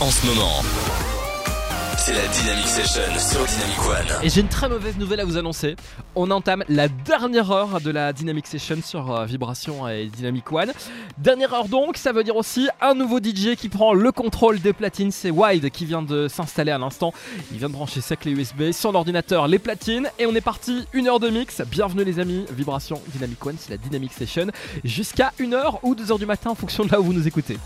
en ce moment. C'est la Dynamic Session sur Dynamic One. Et j'ai une très mauvaise nouvelle à vous annoncer. On entame la dernière heure de la Dynamic Session sur euh, Vibration et Dynamic One. Dernière heure donc, ça veut dire aussi un nouveau DJ qui prend le contrôle des platines. C'est Wide qui vient de s'installer à l'instant. Il vient de brancher sa clé USB sur l'ordinateur, les platines. Et on est parti, une heure de mix. Bienvenue les amis, Vibration Dynamic One, c'est la Dynamic Session. Jusqu'à 1h ou 2h du matin en fonction de là où vous nous écoutez.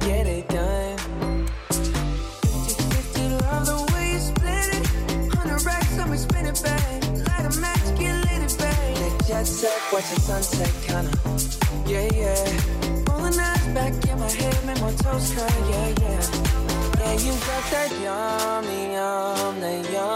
get it done. Take 50, love the way you split it. 100 racks, it back. Light a match, get lit it. The jet set, sunset, kinda. Yeah, yeah. Rolling eyes back in my head, yeah, yeah. Yeah, you got that yummy, yum, that yum.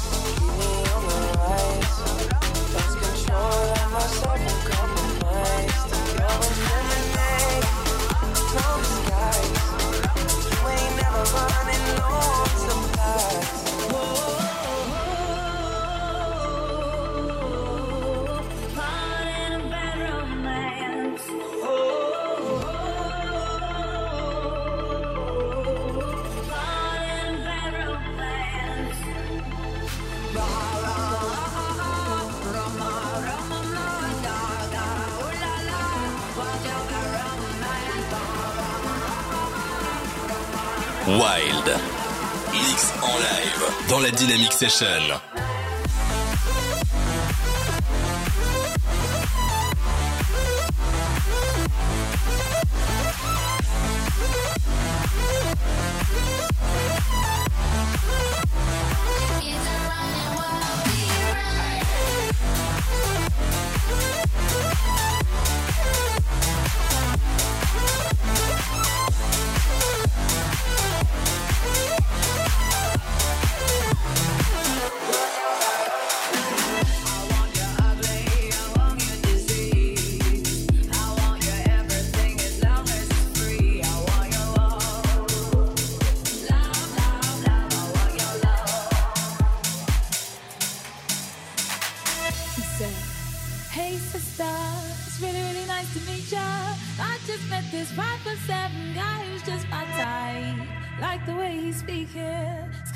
Wild. Mix en live dans la Dynamic Session.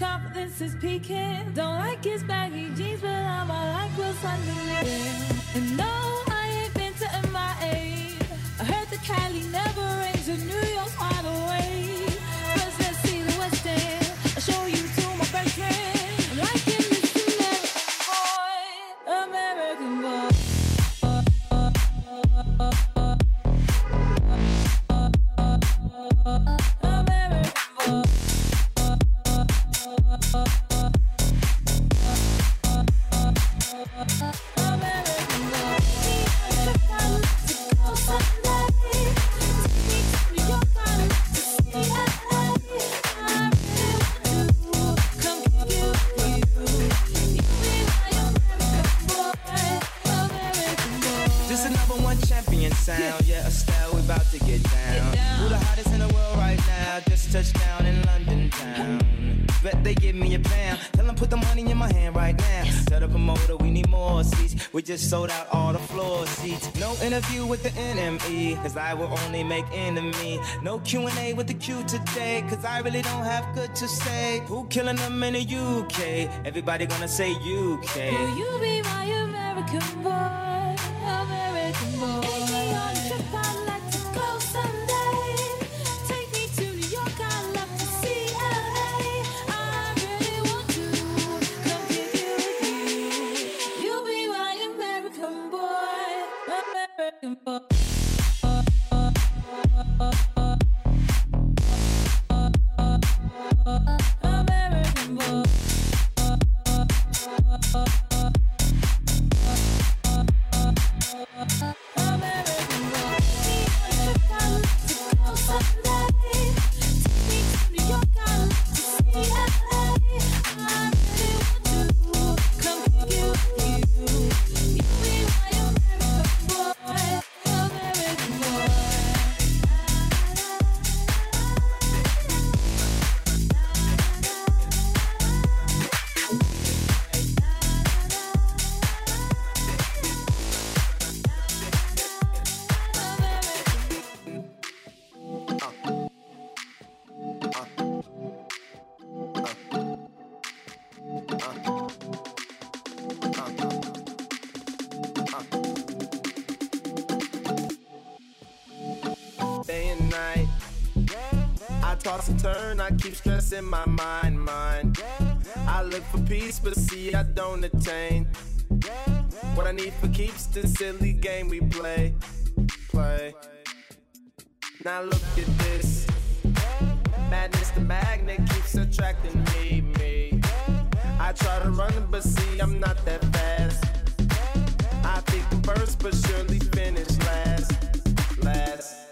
confidence is peaking. Don't like his baggy jeans, but I'm all like what's underneath. And no, I ain't been to MIA. I heard the Cali never rains, and New York's wide awake. Just sold out all the floor seats. No interview with the NME, cause I will only make enemy. No Q&A with the Q today, cause I really don't have good to say. Who killing them in the UK? Everybody gonna say UK. Will you be my American boy? American boy. In my mind, mind. I look for peace, but see, I don't attain. What I need for keeps the silly game we play, play. Now look at this. Madness, the magnet keeps attracting me, me. I try to run, but see, I'm not that fast. I think first, but surely finish last, last.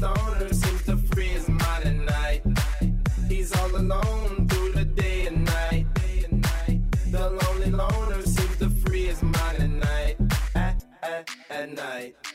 Stoner seems to free his mind at night. He's all alone through the day and night. The lonely loner seems to free his mind at night. At, at, at night.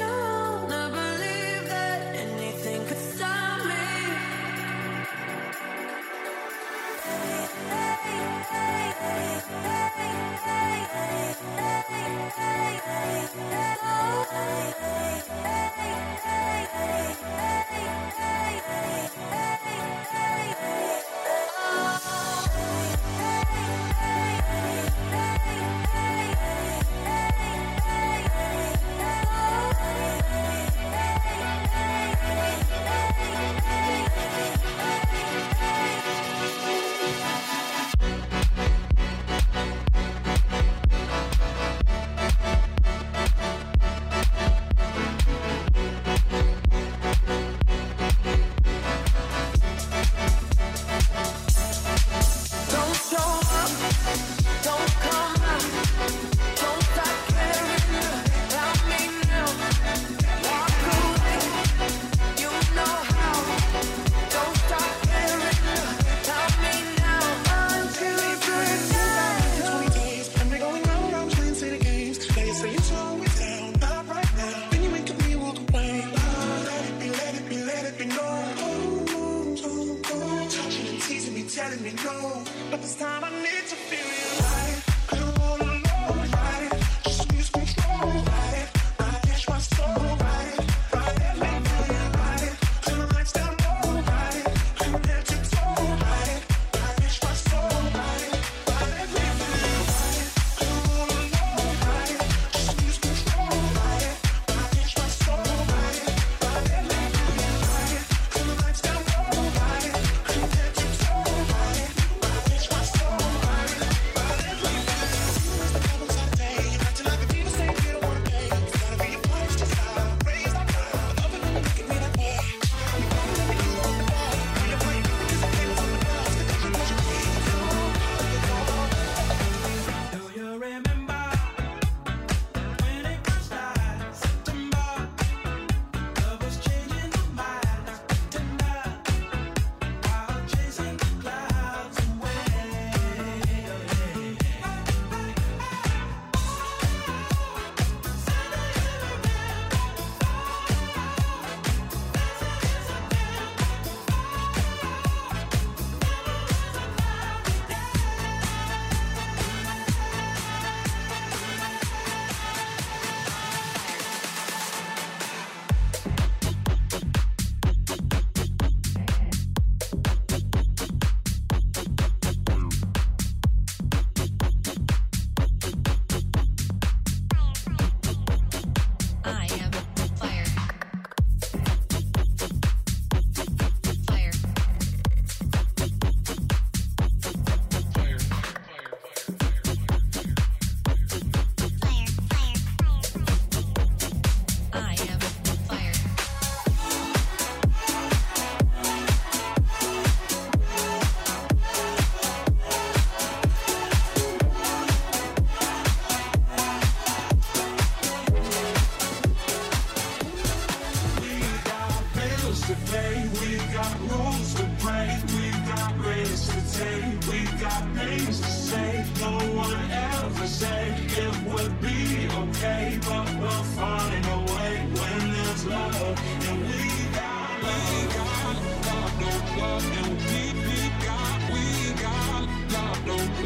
If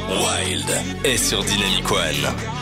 Wild est sur Dynamic One.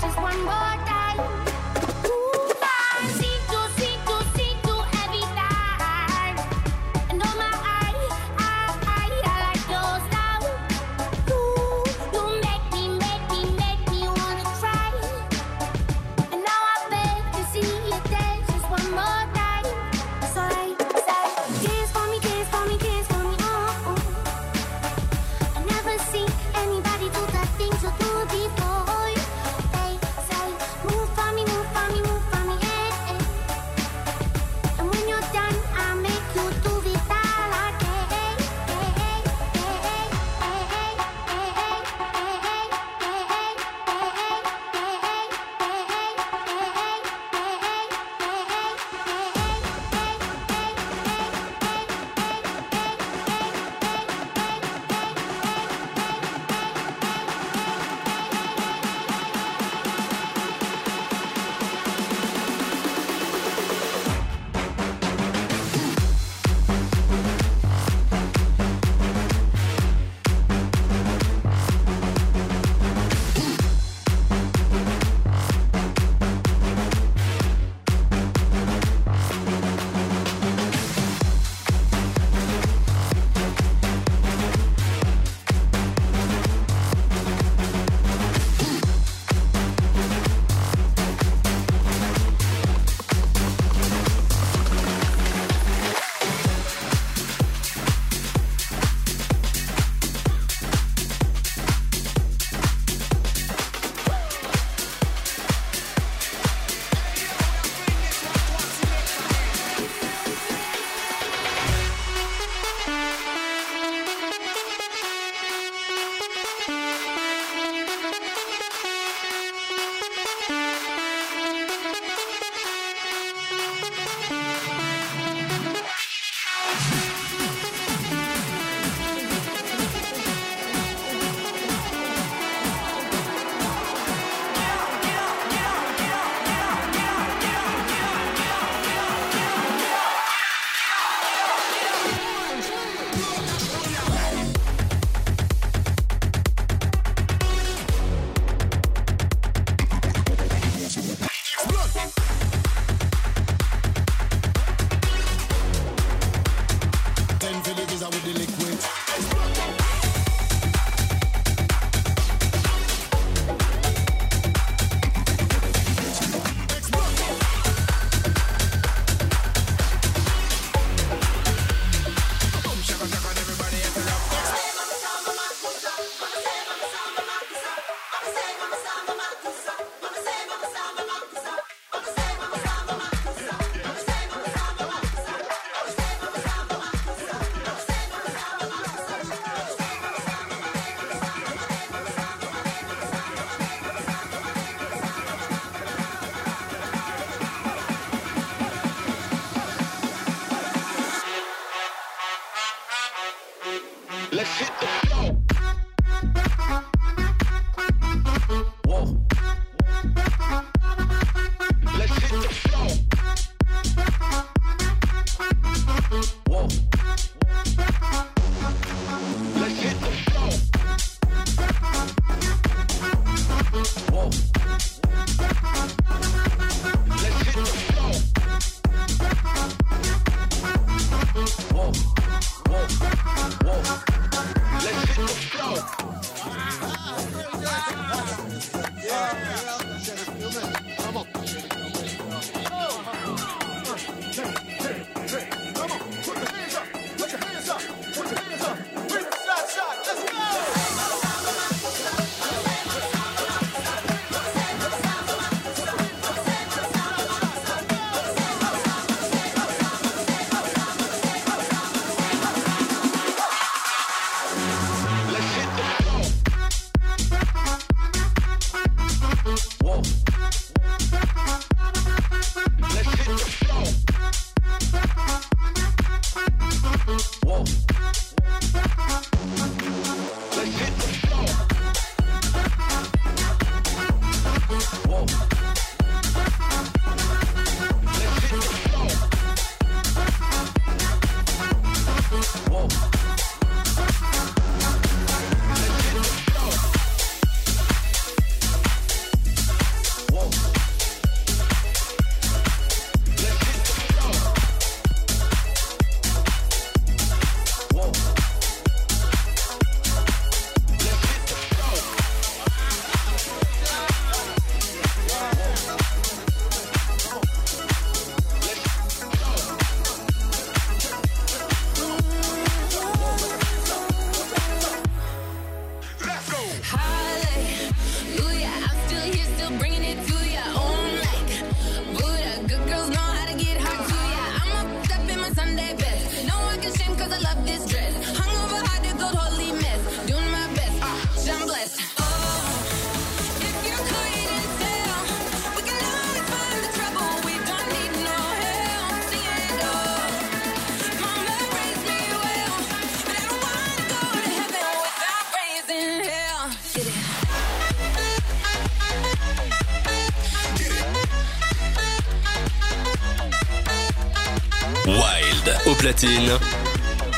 Just one more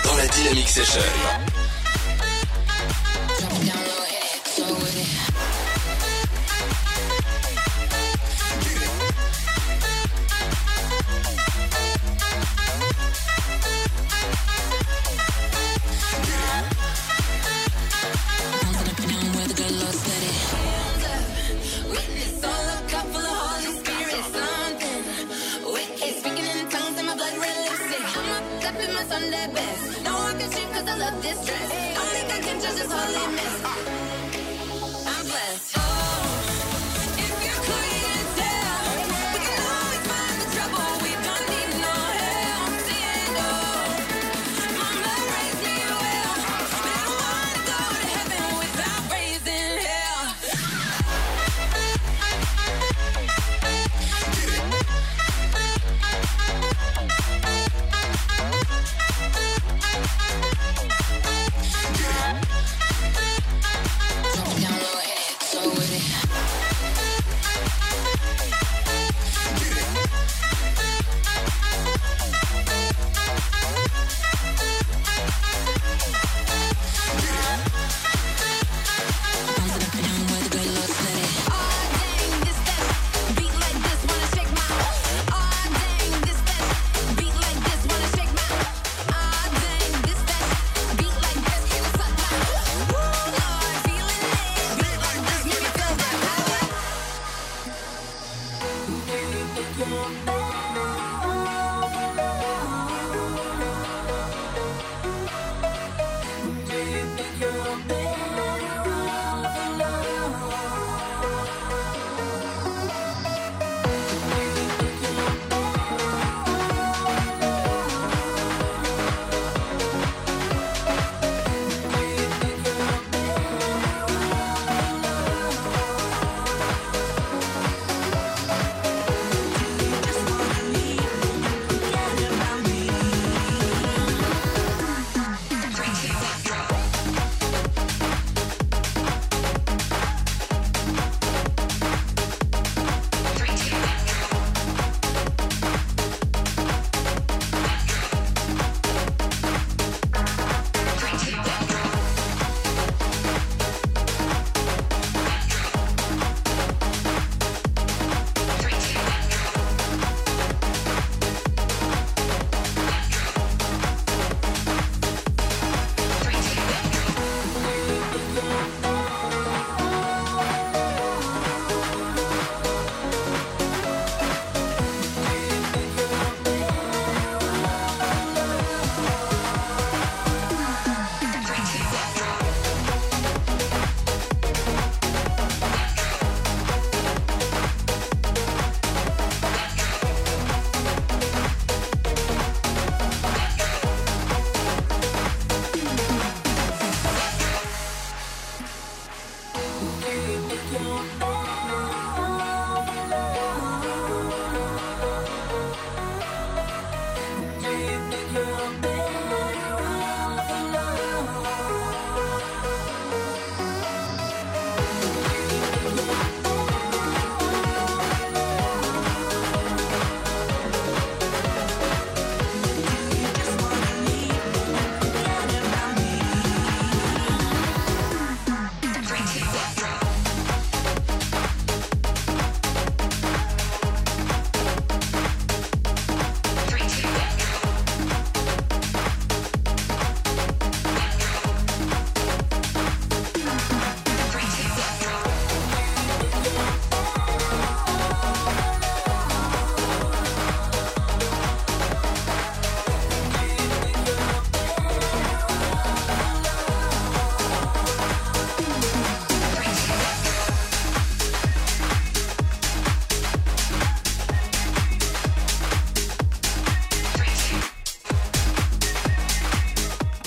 dans la Dynamic Session. all of this dress. I think I can judge this whole limit. I'm blessed.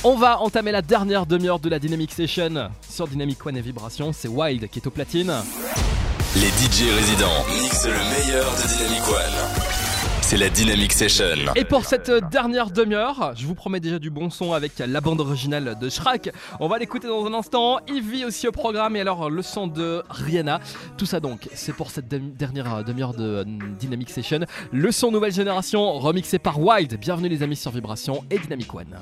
On va entamer la dernière demi-heure de la Dynamic Session sur Dynamic One et Vibration. C'est Wild qui est au platine. Les DJ résidents mixent le meilleur de Dynamic One. C'est la Dynamic Session. Et pour cette dernière demi-heure, je vous promets déjà du bon son avec la bande originale de Shrek. On va l'écouter dans un instant. Ivy aussi au programme et alors le son de Rihanna. Tout ça donc, c'est pour cette dernière demi-heure de Dynamic Session. Le son nouvelle génération remixé par Wild. Bienvenue les amis sur Vibration et Dynamic One.